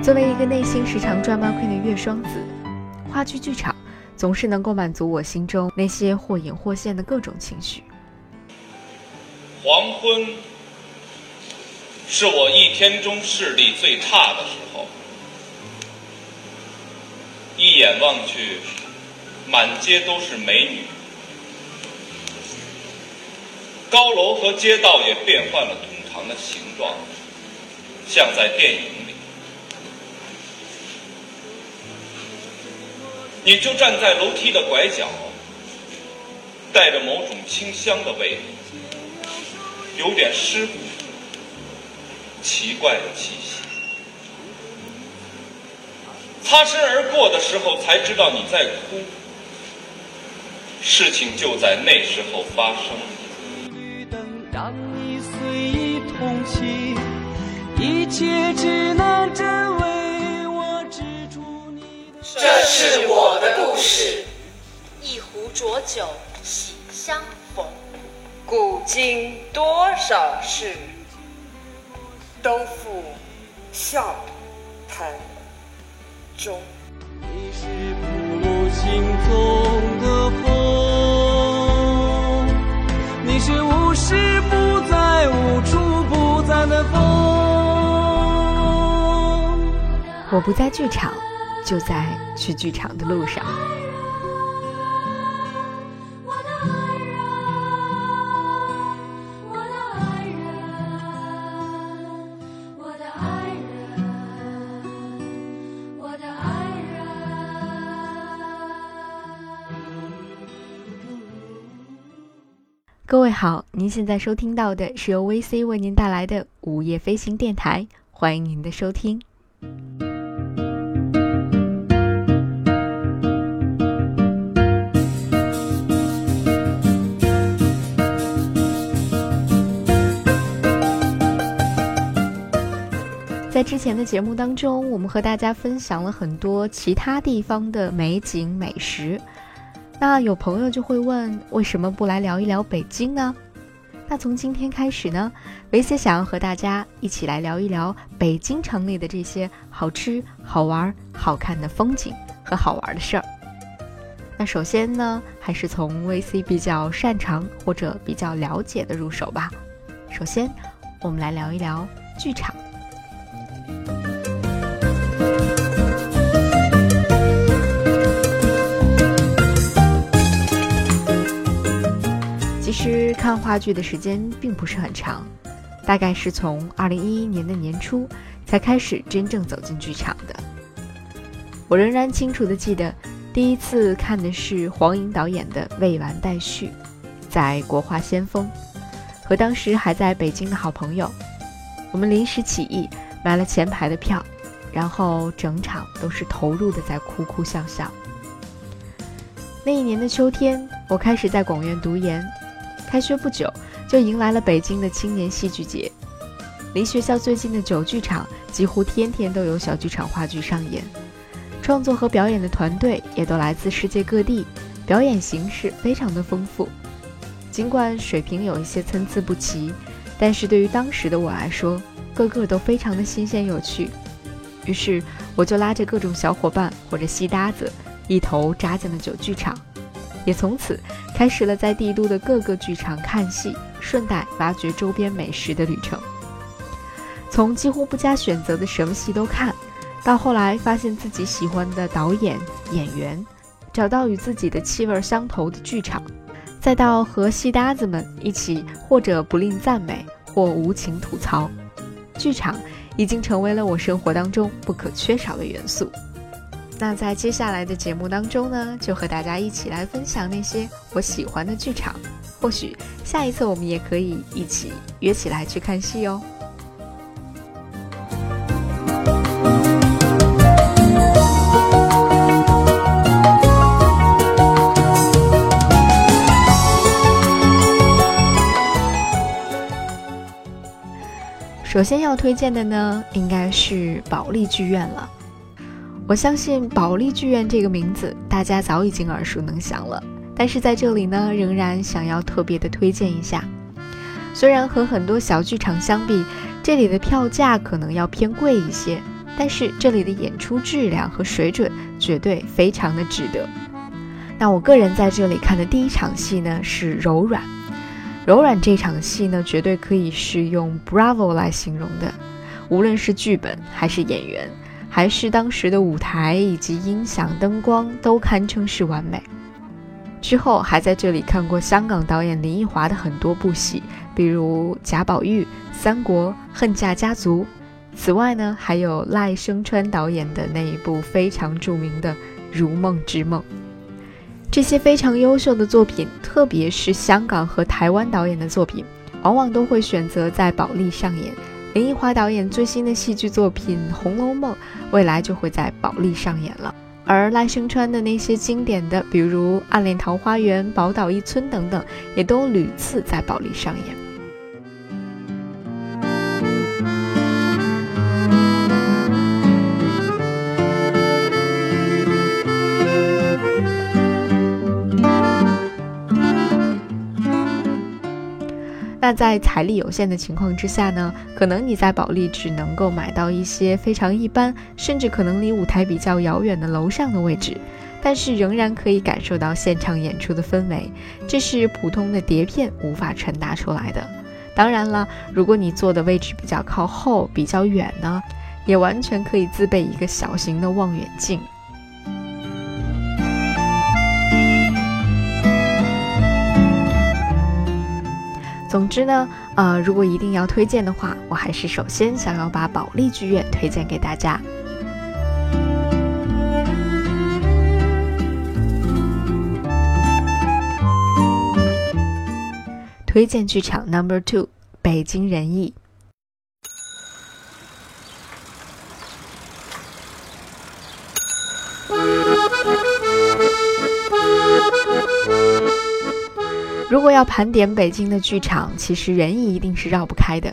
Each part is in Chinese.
作为一个内心时常 drama queen 的月双子，话剧剧场总是能够满足我心中那些或隐或现的各种情绪。黄昏是我一天中视力最差的时候，一眼望去，满街都是美女，高楼和街道也变换了通常的形状，像在电影你就站在楼梯的拐角，带着某种清香的味，有点湿乎、奇怪的气息。擦身而过的时候，才知道你在哭。事情就在那时候发生。绿灯让你随意同行，一切只能这是我的故事，一壶浊酒喜相逢，古今多少事，都付笑谈中。你是不露心中的风，你是无时不在、无处不在的风。我不在剧场。就在去剧场的路上。各位好，您现在收听到的是由 VC 为您带来的午夜飞行电台，欢迎您的收听。在之前的节目当中，我们和大家分享了很多其他地方的美景美食。那有朋友就会问，为什么不来聊一聊北京呢？那从今天开始呢，维 C 想要和大家一起来聊一聊北京城里的这些好吃、好玩、好看的风景和好玩的事儿。那首先呢，还是从 VC 比较擅长或者比较了解的入手吧。首先，我们来聊一聊剧场。其实看话剧的时间并不是很长，大概是从二零一一年的年初才开始真正走进剧场的。我仍然清楚的记得，第一次看的是黄颖导演的《未完待续》，在国画先锋，和当时还在北京的好朋友，我们临时起意。买了前排的票，然后整场都是投入的在哭哭笑笑。那一年的秋天，我开始在广院读研，开学不久就迎来了北京的青年戏剧节。离学校最近的九剧场几乎天天都有小剧场话剧上演，创作和表演的团队也都来自世界各地，表演形式非常的丰富。尽管水平有一些参差不齐，但是对于当时的我来说，个个都非常的新鲜有趣，于是我就拉着各种小伙伴或者戏搭子，一头扎进了九剧场，也从此开始了在帝都的各个剧场看戏，顺带挖掘周边美食的旅程。从几乎不加选择的什么戏都看，到后来发现自己喜欢的导演演员，找到与自己的气味相投的剧场，再到和戏搭子们一起或者不吝赞美或无情吐槽。剧场已经成为了我生活当中不可缺少的元素。那在接下来的节目当中呢，就和大家一起来分享那些我喜欢的剧场。或许下一次我们也可以一起约起来去看戏哦。首先要推荐的呢，应该是保利剧院了。我相信保利剧院这个名字，大家早已经耳熟能详了。但是在这里呢，仍然想要特别的推荐一下。虽然和很多小剧场相比，这里的票价可能要偏贵一些，但是这里的演出质量和水准绝对非常的值得。那我个人在这里看的第一场戏呢是柔软，柔软这场戏呢绝对可以是用 Bravo 来形容的，无论是剧本还是演员，还是当时的舞台以及音响灯光都堪称是完美。之后还在这里看过香港导演林奕华的很多部戏，比如贾宝玉、三国、恨嫁家族。此外呢，还有赖声川导演的那一部非常著名的《如梦之梦》。这些非常优秀的作品，特别是香港和台湾导演的作品，往往都会选择在保利上演。林奕华导演最新的戏剧作品《红楼梦》，未来就会在保利上演了。而赖声川的那些经典的，比如《暗恋桃花源》《宝岛一村》等等，也都屡次在保利上演。那在财力有限的情况之下呢，可能你在保利只能够买到一些非常一般，甚至可能离舞台比较遥远的楼上的位置，但是仍然可以感受到现场演出的氛围，这是普通的碟片无法传达出来的。当然了，如果你坐的位置比较靠后、比较远呢，也完全可以自备一个小型的望远镜。总之呢，呃，如果一定要推荐的话，我还是首先想要把保利剧院推荐给大家。推荐剧场 Number Two，北京人艺。如果要盘点北京的剧场，其实人艺一定是绕不开的。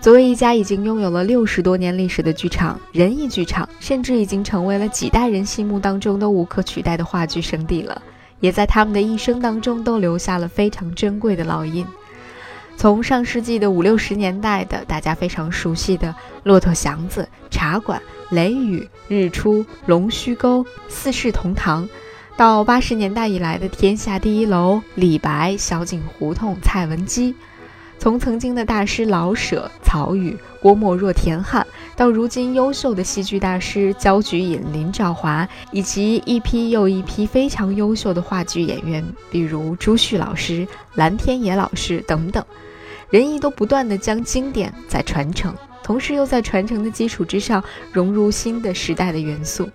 作为一家已经拥有了六十多年历史的剧场，仁义剧场甚至已经成为了几代人心目当中都无可取代的话剧圣地了，也在他们的一生当中都留下了非常珍贵的烙印。从上世纪的五六十年代的大家非常熟悉的《骆驼祥子》《茶馆》《雷雨》《日出》《龙须沟》《四世同堂》。到八十年代以来的天下第一楼，李白、小井胡同、蔡文姬，从曾经的大师老舍、曹禺、郭沫若、田汉，到如今优秀的戏剧大师焦菊隐、林兆华，以及一批又一批非常优秀的话剧演员，比如朱旭老师、蓝天野老师等等，人艺都不断的将经典在传承，同时又在传承的基础之上融入新的时代的元素。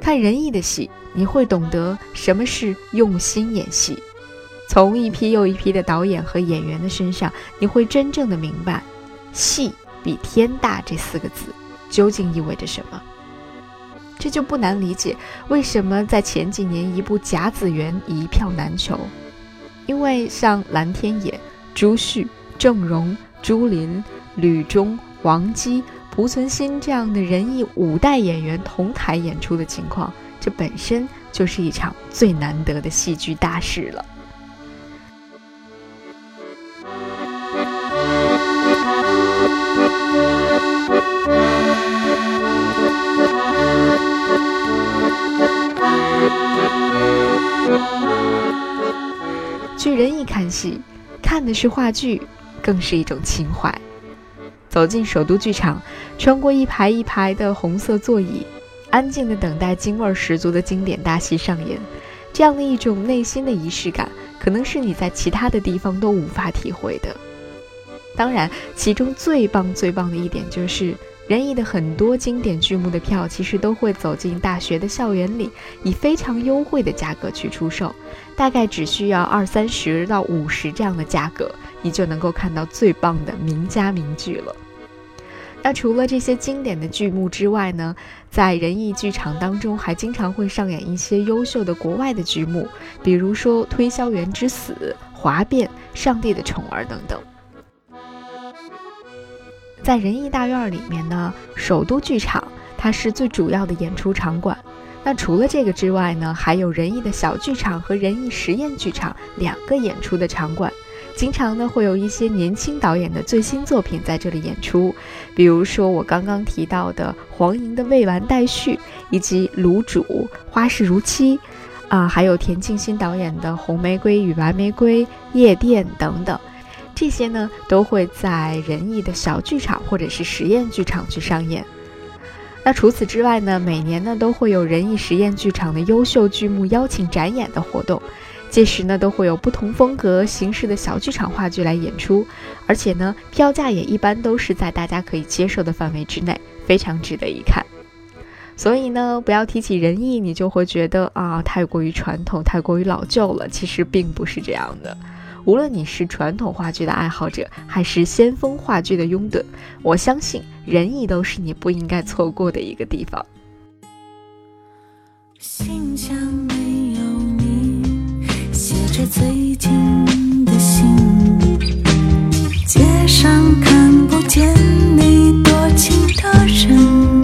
看仁义的戏，你会懂得什么是用心演戏。从一批又一批的导演和演员的身上，你会真正的明白“戏比天大”这四个字究竟意味着什么。这就不难理解为什么在前几年一部《甲子园》一票难求，因为像蓝天野、朱旭。郑荣、朱琳、吕中、王姬、濮存昕这样的仁义五代演员同台演出的情况，这本身就是一场最难得的戏剧大事了。据仁义看戏，看的是话剧。更是一种情怀。走进首都剧场，穿过一排一排的红色座椅，安静的等待京味儿十足的经典大戏上演。这样的一种内心的仪式感，可能是你在其他的地方都无法体会的。当然，其中最棒最棒的一点就是。仁义的很多经典剧目的票，其实都会走进大学的校园里，以非常优惠的价格去出售，大概只需要二三十到五十这样的价格，你就能够看到最棒的名家名剧了。那除了这些经典的剧目之外呢，在仁义剧场当中，还经常会上演一些优秀的国外的剧目，比如说《推销员之死》《华变》《上帝的宠儿》等等。在仁义大院里面呢，首都剧场它是最主要的演出场馆，那除了这个之外呢，还有仁义的小剧场和仁义实验剧场两个演出的场馆。经常呢会有一些年轻导演的最新作品在这里演出，比如说我刚刚提到的黄莹的《未完待续》，以及卤煮《花事如期》，啊，还有田沁鑫导演的《红玫瑰与白玫瑰》《夜店》等等，这些呢都会在仁义的小剧场或者是实验剧场去上演。那除此之外呢，每年呢都会有仁义实验剧场的优秀剧目邀请展演的活动。届时呢，都会有不同风格形式的小剧场话剧来演出，而且呢，票价也一般都是在大家可以接受的范围之内，非常值得一看。所以呢，不要提起仁义，你就会觉得啊，太过于传统，太过于老旧了。其实并不是这样的。无论你是传统话剧的爱好者，还是先锋话剧的拥趸，我相信仁义都是你不应该错过的一个地方。心最近的信，街上看不见你多情的人，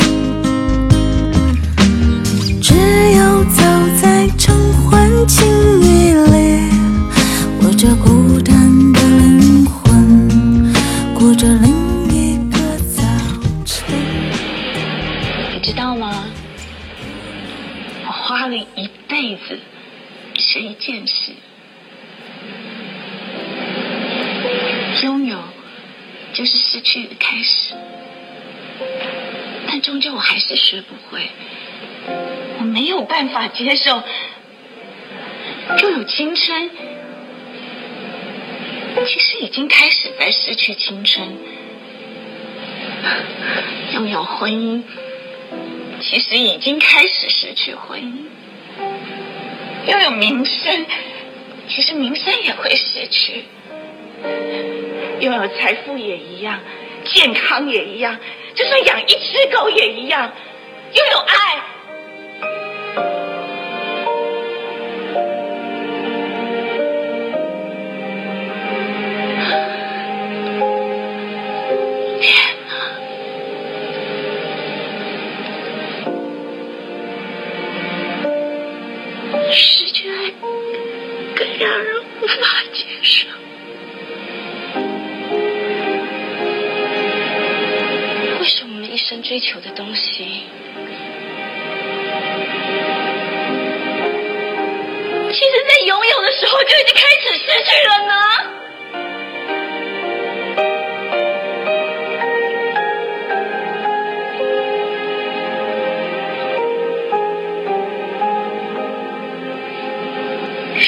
无法接受拥有青春，其实已经开始在失去青春；拥有婚姻，其实已经开始失去婚姻；拥有名声，其实名声也会失去。拥有财富也一样，健康也一样，就算养一只狗也一样。拥有爱，追求的东西，其实，在拥有的时候就已经开始失去了呢。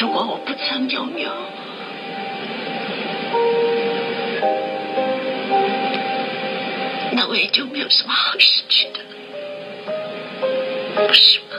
如果我不曾拥有。也就没有什么好失去的了，不是吗？